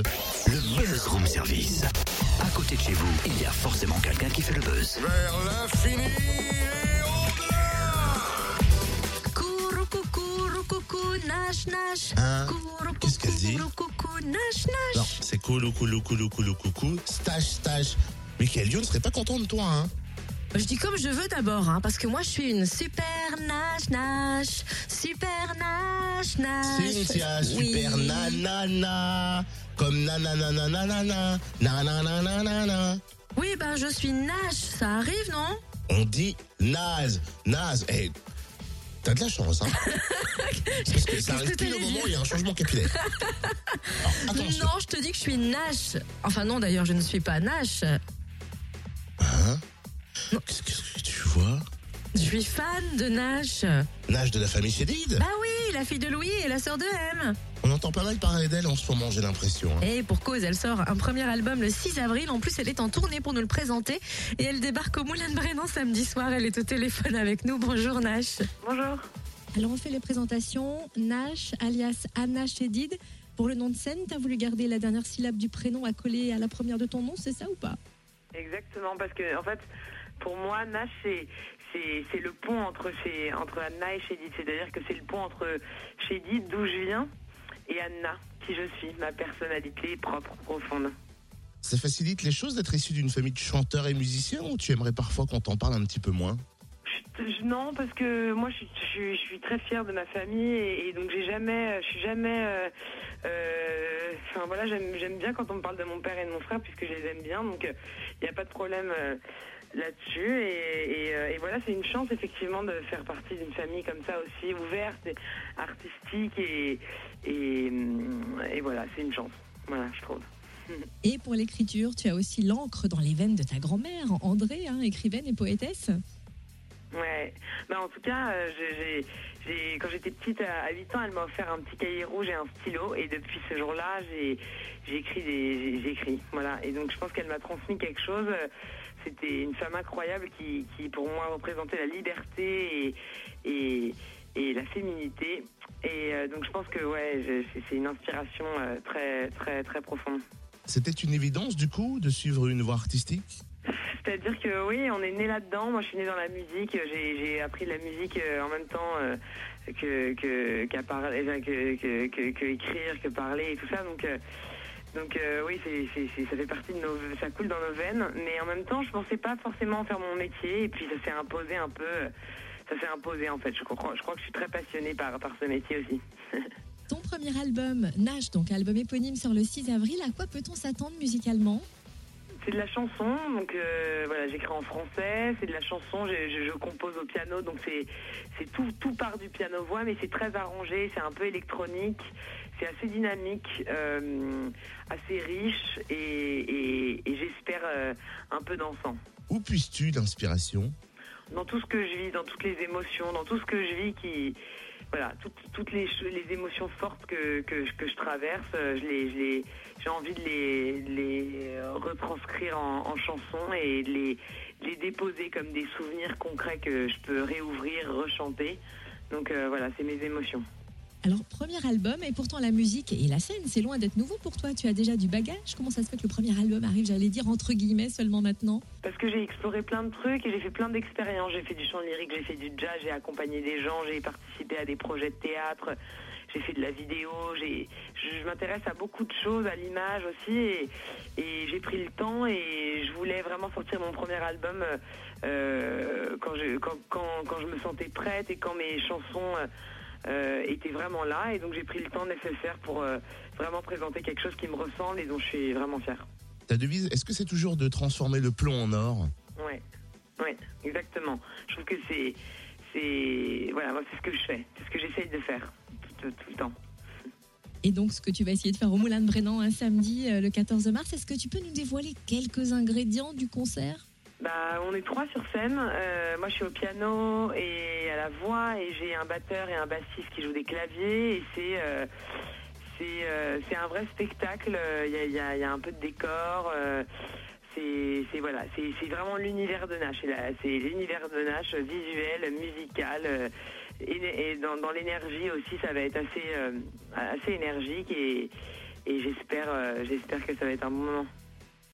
buzz Le buzz room service. À côté de chez vous, il y a forcément quelqu'un qui fait le buzz. Vers l'infini et au-delà Courou coucou, coucou, nash nash. Hein? Qu'est-ce qu'elle dit? coucou, coucou, nash nash. Non, c'est coulou, coulou, coulou, coulou, coucou, stage, stage. Michael Youn serait pas content de toi, hein? Je dis comme je veux d'abord, hein, parce que moi je suis une super nash nash, super nash nash. Cynthia, Oui. super nanana, comme nananananana, nananananana. Oui, ben je suis nash, ça arrive, non? On dit naze, naze. Eh, t'as de la chance, hein Parce que ça arrive pile au moment où il y a un changement capillaire. Alors. Non, je te dis que je suis nash. Enfin non, d'ailleurs, je ne suis pas nash. Hein? Qu'est-ce que tu vois? Je suis fan de Nash. Nage de la famille Chédid Bah oui, la fille de Louis et la sœur de M. On entend pas mal parler d'elle en ce moment, j'ai l'impression. hein. Et pour cause, elle sort un premier album le 6 avril. En plus, elle est en tournée pour nous le présenter. Et elle débarque au Moulin de Brennan samedi soir. Elle est au téléphone avec nous. Bonjour Nash. Bonjour. Alors on fait les présentations. Nash, alias Anna Chédid. Pour le nom de scène, t'as voulu garder la dernière syllabe du prénom à coller à la première de ton nom, c'est ça ou pas? Exactement, parce que en fait, pour moi, Nash, c'est le pont entre chez, entre Anna et Chédid. C'est-à-dire que c'est le pont entre Chédid, d'où je viens, et Anna, qui je suis, ma personnalité propre, profonde. Ça facilite les choses d'être issu d'une famille de chanteurs et musiciens ou tu aimerais parfois qu'on t'en parle un petit peu moins? Non, parce que moi, je suis, je suis, je suis très fière de ma famille et, et donc j'ai jamais, je suis jamais. euh, euh, Enfin voilà, j'aime j'aime bien quand on me parle de mon père et de mon frère puisque je les aime bien, donc il n'y a pas de problème euh, là-dessus. Et, et, euh, et voilà, c'est une chance effectivement de faire partie d'une famille comme ça aussi ouverte, et artistique et et, voilà, c'est une chance. Voilà, je trouve. Et pour l'écriture, tu as aussi l'encre dans les veines de ta grand-mère, André, hein, écrivaine et poétesse. Ouais. Bah, en tout cas, euh, j'ai- j'ai- j'ai- quand j'étais petite, à, à 8 ans, elle m'a offert un petit cahier rouge et un stylo. Et depuis ce jour-là, j'ai j'ai écrit des, j'ai écrit. Voilà. Et donc, je pense qu'elle m'a transmis quelque chose. Euh, C'était une femme incroyable qui, qui, pour moi, représentait la liberté et, et, et la féminité. Et euh, donc, je pense que, ouais, c'est- une inspiration euh, très, très, très profonde. C'était une évidence du coup de suivre une voie artistique? C'est-à-dire que oui, on est né là-dedans. Moi, je suis née dans la musique. J'ai appris la musique euh, en même temps euh, que que parler, enfin, que, que, que, que écrire, que parler et tout ça. Donc donc euh, oui, c'est c'est c'est- ça fait partie de nos, ça coule dans nos veines. Mais en même temps, je pensais pas forcément faire mon métier. Et puis ça s'est imposé un peu. euh, Ça s'est imposé en fait. Je crois, je crois que je suis très passionnée par par ce métier aussi. Ton premier album, Nash, donc album éponyme sur le 6 avril, à quoi peut-on s'attendre musicalement? C'est de la chanson, donc euh, voilà, j'écris en français, c'est de la chanson, je, je- je compose au piano, donc c'est c'est tout, tout part du piano-voix, mais c'est très arrangé, c'est un peu électronique, c'est assez dynamique, euh, assez riche et, et- et j'espère euh, un peu dansant. Où puisses-tu d'inspiration? Dans tout ce que je vis, dans toutes les émotions, dans tout ce que je vis qui... Voilà, toutes, toutes les, émotions fortes que, que, je- que je traverse, euh, je les, je les, j'ai envie de les, retranscrire en, en chansons et de les, de les déposer comme des souvenirs concrets que je peux réouvrir, rechanter. Donc euh, voilà, c'est mes émotions. Alors, premier album, et pourtant la musique et la scène, c'est loin d'être nouveau pour toi. Tu as déjà du bagage. Comment ça se fait que le premier album arrive, j'allais dire, entre guillemets, seulement maintenant? Parce que j'ai exploré plein de trucs et j'ai fait plein d'expériences. J'ai fait du chant lyrique, j'ai fait du jazz, j'ai accompagné des gens, j'ai participé à des projets de théâtre, j'ai fait de la vidéo, je, m'intéresse à beaucoup de choses, à l'image aussi, et, j'ai pris le temps et je voulais vraiment sortir mon premier album euh, quand, je, quand, quand je me sentais prête et quand mes chansons euh, euh, étaient vraiment là. Et donc j'ai pris le temps nécessaire pour euh, vraiment présenter quelque chose qui me ressemble et dont je suis vraiment fière. Ta devise, est-ce que c'est toujours de transformer le plomb en or? Ouais, ouais, exactement. Je trouve que c'est, c'est, voilà, moi c'est ce que je fais, c'est ce que j'essaye de faire tout, tout le temps. Et donc, ce que tu vas essayer de faire au Moulin de Brennan un samedi, euh, le 14 mars, est-ce que tu peux nous dévoiler quelques ingrédients du concert? Bah, on est trois sur scène. Euh, moi, je suis au piano et à la voix, et j'ai un batteur et un bassiste qui jouent des claviers. Et c'est euh, euh, un vrai spectacle. Il y a, un peu de décor. c'est voilà, vraiment l'univers de Nash. C'est l'univers de Nash visuel, musical. et, dans, l'énergie aussi, ça va être assez, énergique et, j'espère, j'espère que ça va être un bon moment.